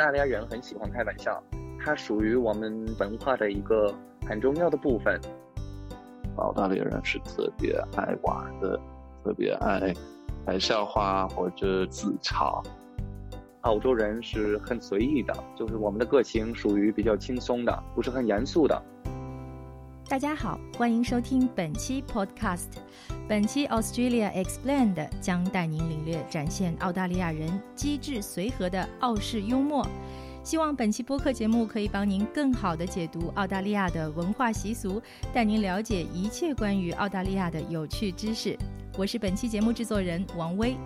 大利亚人很喜欢开玩笑，它属于我们文化的一个很重要的部分。澳大利亚人是特别爱玩的，特别爱开笑话或者自嘲。澳洲人是很随意的，就是我们的个性属于比较轻松的，不是很严肃的。大家好，欢迎收听本期 Podcast。本期 Australia Explained 将带您领略展现澳大利亚人机智随和的澳式幽默。希望本期播客节目可以帮您更好的解读澳大利亚的文化习俗，带您了解一切关于澳大利亚的有趣知识。我是本期节目制作人王威。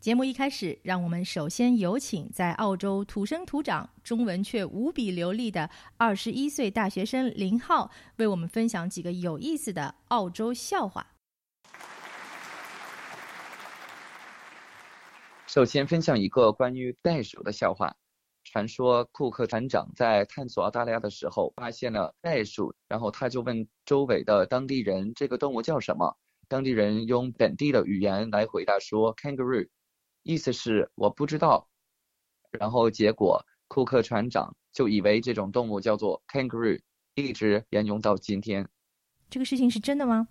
节目一开始，让我们首先有请在澳洲土生土长、中文却无比流利的二十一岁大学生林浩，为我们分享几个有意思的澳洲笑话。首先分享一个关于袋鼠的笑话。传说库克船长在探索澳大利亚的时候发现了袋鼠，然后他就问周围的当地人：“这个动物叫什么？”当地人用本地的语言来回答说：“kangaroo”。意思是我不知道，然后结果库克船长就以为这种动物叫做 kangaroo，一直沿用到今天。这个事情是真的吗？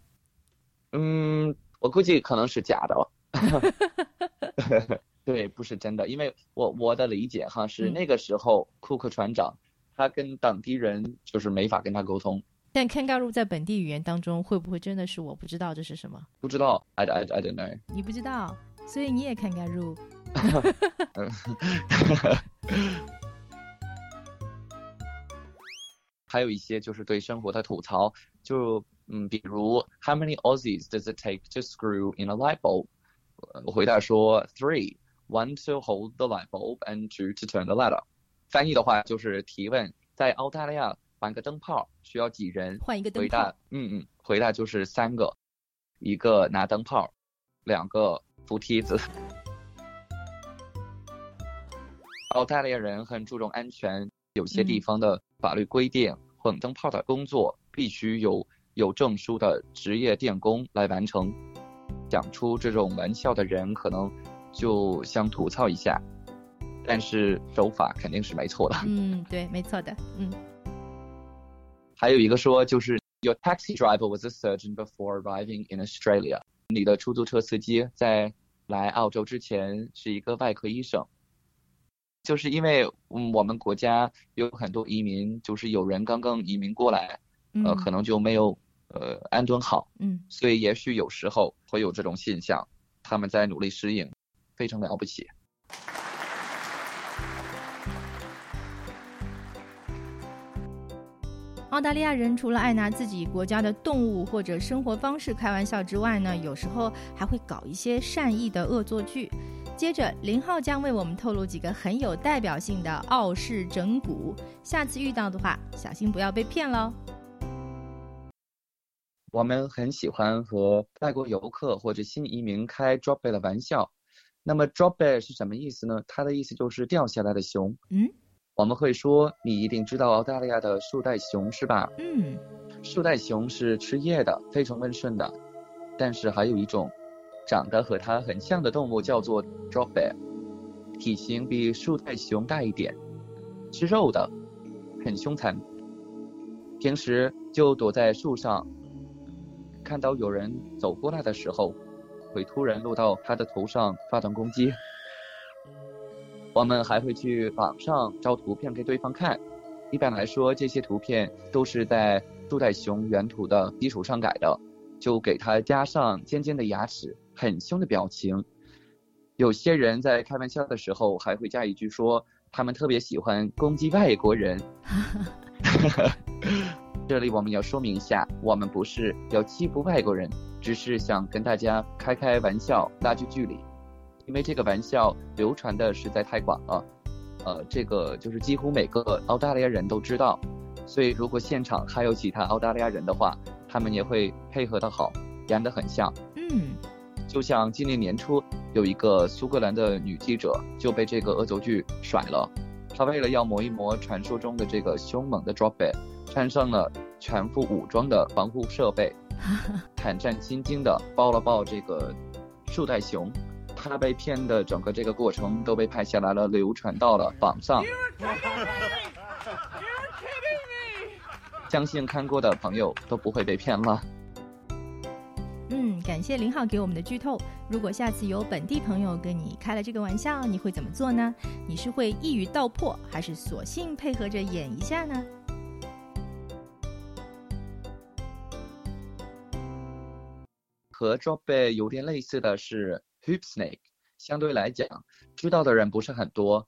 嗯，我估计可能是假的。对，不是真的，因为我我的理解哈是那个时候库克船长他跟当地人就是没法跟他沟通。但 kangaroo 在本地语言当中会不会真的是我不知道这是什么？不知道，I I I don't know。你不知道。所以你也看 Garu，还有一些就是对生活的吐槽，就嗯，比如 How many Aussies does it take to screw in a light bulb？我回答说 Three，one to hold the light bulb and two to turn the ladder。翻译的话就是提问，在澳大利亚换个灯泡需要几人？换一个灯泡。回答嗯嗯，回答就是三个，一个拿灯泡，两个。扶梯子。澳大利亚人很注重安全，有些地方的法律规定，混灯泡的工作必须由有证书的职业电工来完成。讲出这种玩笑的人可能就想吐槽一下，但是手法肯定是没错的。嗯，对，没错的。嗯。还有一个说，就是 Your taxi driver was a surgeon before arriving in Australia。你的出租车司机在来澳洲之前是一个外科医生，就是因为嗯我们国家有很多移民，就是有人刚刚移民过来，呃可能就没有呃安顿好，嗯，所以也许有时候会有这种现象，他们在努力适应，非常了不起。澳大利亚人除了爱拿自己国家的动物或者生活方式开玩笑之外呢，有时候还会搞一些善意的恶作剧。接着，林浩将为我们透露几个很有代表性的澳式整蛊，下次遇到的话，小心不要被骗喽。我们很喜欢和外国游客或者新移民开 drop bear 的玩笑。那么 drop bear 是什么意思呢？它的意思就是掉下来的熊。嗯。我们会说，你一定知道澳大利亚的树袋熊是吧？嗯，树袋熊是吃叶的，非常温顺的。但是还有一种长得和它很像的动物，叫做 drop bear，体型比树袋熊大一点，吃肉的，很凶残。平时就躲在树上，看到有人走过来的时候，会突然落到它的头上发动攻击。我们还会去网上找图片给对方看，一般来说，这些图片都是在树袋熊原图的基础上改的，就给它加上尖尖的牙齿、很凶的表情。有些人在开玩笑的时候还会加一句说，他们特别喜欢攻击外国人。这里我们要说明一下，我们不是要欺负外国人，只是想跟大家开开玩笑，拉近距离。因为这个玩笑流传的实在太广了，呃，这个就是几乎每个澳大利亚人都知道，所以如果现场还有其他澳大利亚人的话，他们也会配合的好，演得很像。嗯，就像今年年初有一个苏格兰的女记者就被这个恶作剧甩了，她为了要磨一磨传说中的这个凶猛的 drop bear，穿上了全副武装的防护设备，胆战心惊的抱了抱这个树袋熊。他被骗的整个这个过程都被拍下来了，流传到了网上。相信看过的朋友都不会被骗了。嗯，感谢林浩给我们的剧透。如果下次有本地朋友跟你开了这个玩笑，你会怎么做呢？你是会一语道破，还是索性配合着演一下呢？和 Drop Bear 有点类似的是 Hoop Snake，相对来讲，知道的人不是很多。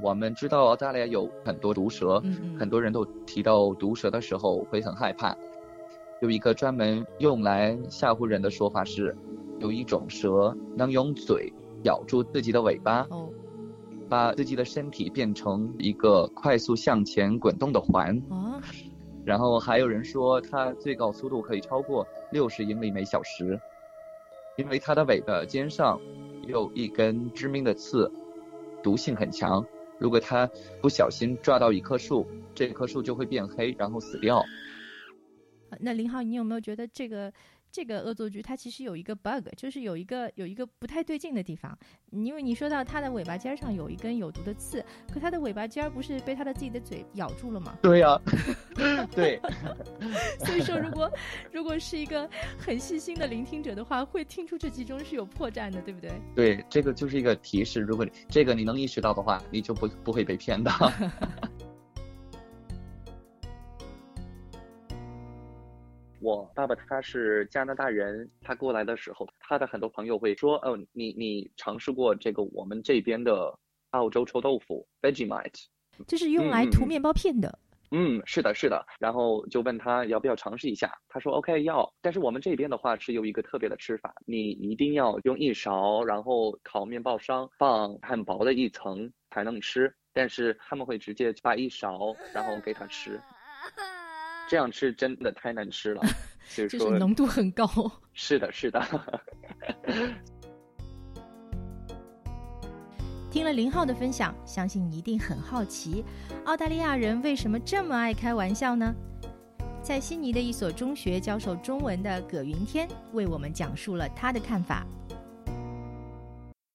我们知道澳大利亚有很多毒蛇，很多人都提到毒蛇的时候会很害怕。有一个专门用来吓唬人的说法是，有一种蛇能用嘴咬住自己的尾巴，把自己的身体变成一个快速向前滚动的环。然后还有人说它最高速度可以超过六十英里每小时，因为它的尾巴尖上有一根致命的刺，毒性很强。如果它不小心抓到一棵树，这棵树就会变黑，然后死掉。那林浩，你有没有觉得这个这个恶作剧它其实有一个 bug，就是有一个有一个不太对劲的地方？因为你说到它的尾巴尖上有一根有毒的刺，可它的尾巴尖不是被它的自己的嘴咬住了吗？对呀，对。所以说，如果如果是一个很细心的聆听者的话，会听出这其中是有破绽的，对不对？对，这个就是一个提示。如果这个你能意识到的话，你就不不会被骗的。我爸爸他是加拿大人，他过来的时候，他的很多朋友会说：“哦，你你尝试过这个我们这边的澳洲臭豆腐 Vegemite？这是用来涂面包片的。”嗯，是的，是的。然后就问他要不要尝试一下，他说 OK 要。但是我们这边的话是有一个特别的吃法，你一定要用一勺，然后烤面包上放很薄的一层才能吃。但是他们会直接把一勺，然后给他吃。这样吃真的太难吃了，就是浓度很高。是的，是的。听了林浩的分享，相信你一定很好奇，澳大利亚人为什么这么爱开玩笑呢？在悉尼的一所中学教授中文的葛云天为我们讲述了他的看法。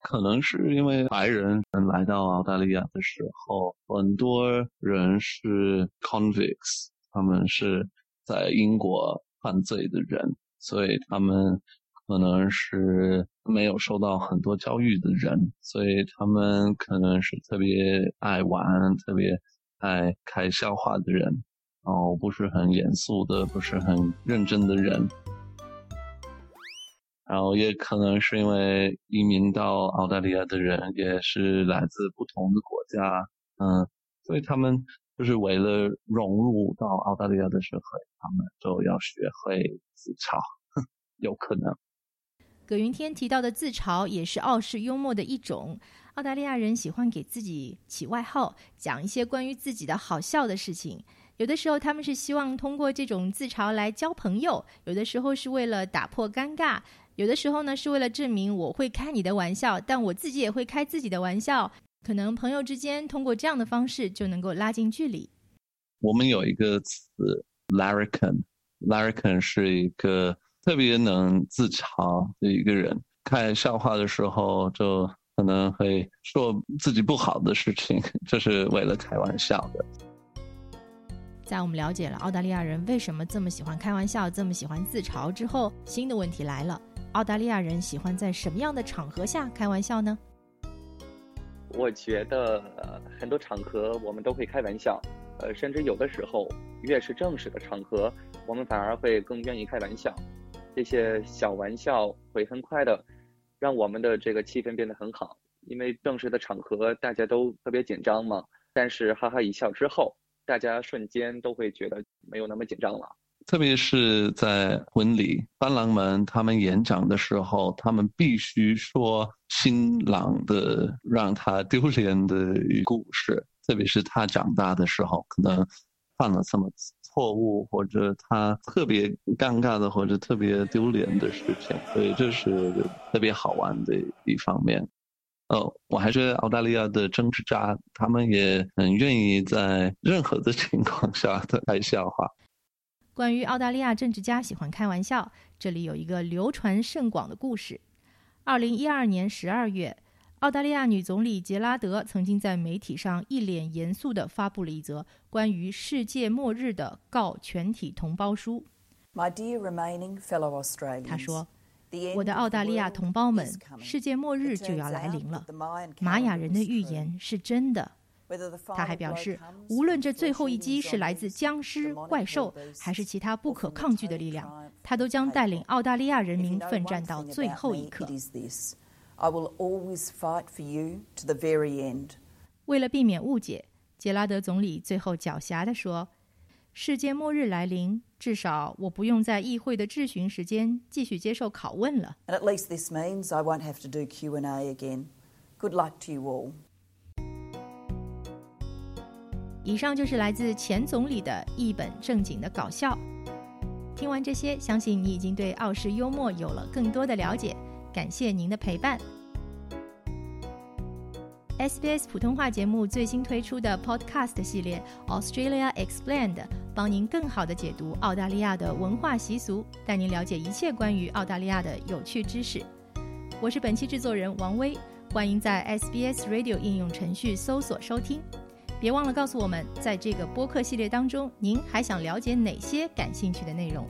可能是因为白人来到澳大利亚的时候，很多人是 convicts。他们是在英国犯罪的人，所以他们可能是没有受到很多教育的人，所以他们可能是特别爱玩、特别爱开笑话的人，哦，不是很严肃的、不是很认真的人。然后也可能是因为移民到澳大利亚的人也是来自不同的国家，嗯，所以他们。就是为了融入到澳大利亚的社会，他们就要学会自嘲，有可能。葛云天提到的自嘲也是澳式幽默的一种。澳大利亚人喜欢给自己起外号，讲一些关于自己的好笑的事情。有的时候他们是希望通过这种自嘲来交朋友，有的时候是为了打破尴尬，有的时候呢是为了证明我会开你的玩笑，但我自己也会开自己的玩笑。可能朋友之间通过这样的方式就能够拉近距离。我们有一个词 “larrikin”，larrikin 是一个特别能自嘲的一个人，看笑话的时候就可能会说自己不好的事情，就是为了开玩笑的。在我们了解了澳大利亚人为什么这么喜欢开玩笑、这么喜欢自嘲之后，新的问题来了：澳大利亚人喜欢在什么样的场合下开玩笑呢？我觉得呃很多场合我们都会开玩笑，呃，甚至有的时候越是正式的场合，我们反而会更愿意开玩笑。这些小玩笑会很快的让我们的这个气氛变得很好，因为正式的场合大家都特别紧张嘛。但是哈哈一笑之后，大家瞬间都会觉得没有那么紧张了。特别是在婚礼，伴郎们他们演讲的时候，他们必须说新郎的让他丢脸的故事。特别是他长大的时候，可能犯了什么错误，或者他特别尴尬的，或者特别丢脸的事情。所以这是特别好玩的一方面。哦，我还是澳大利亚的政治家他们也很愿意在任何的情况下的开笑话。关于澳大利亚政治家喜欢开玩笑，这里有一个流传甚广的故事。二零一二年十二月，澳大利亚女总理杰拉德曾经在媒体上一脸严肃地发布了一则关于世界末日的告全体同胞书。他说：“我的澳大利亚同胞们，世界末日就要来临了。玛雅人的预言是真的。”他还表示，无论这最后一击是来自僵尸、怪兽，还是其他不可抗拒的力量，他都将带领澳大利亚人民奋战到最后一刻。为了避免误解，杰拉德总理最后狡黠地说：“世界末日来临，至少我不用在议会的质询时间继续接受拷问了。” Good luck to you all. 以上就是来自前总理的一本正经的搞笑。听完这些，相信你已经对澳式幽默有了更多的了解。感谢您的陪伴。SBS 普通话节目最新推出的 Podcast 系列 Australia Explained，帮您更好的解读澳大利亚的文化习俗，带您了解一切关于澳大利亚的有趣知识。我是本期制作人王威，欢迎在 SBS Radio 应用程序搜索收听。别忘了告诉我们，在这个播客系列当中，您还想了解哪些感兴趣的内容？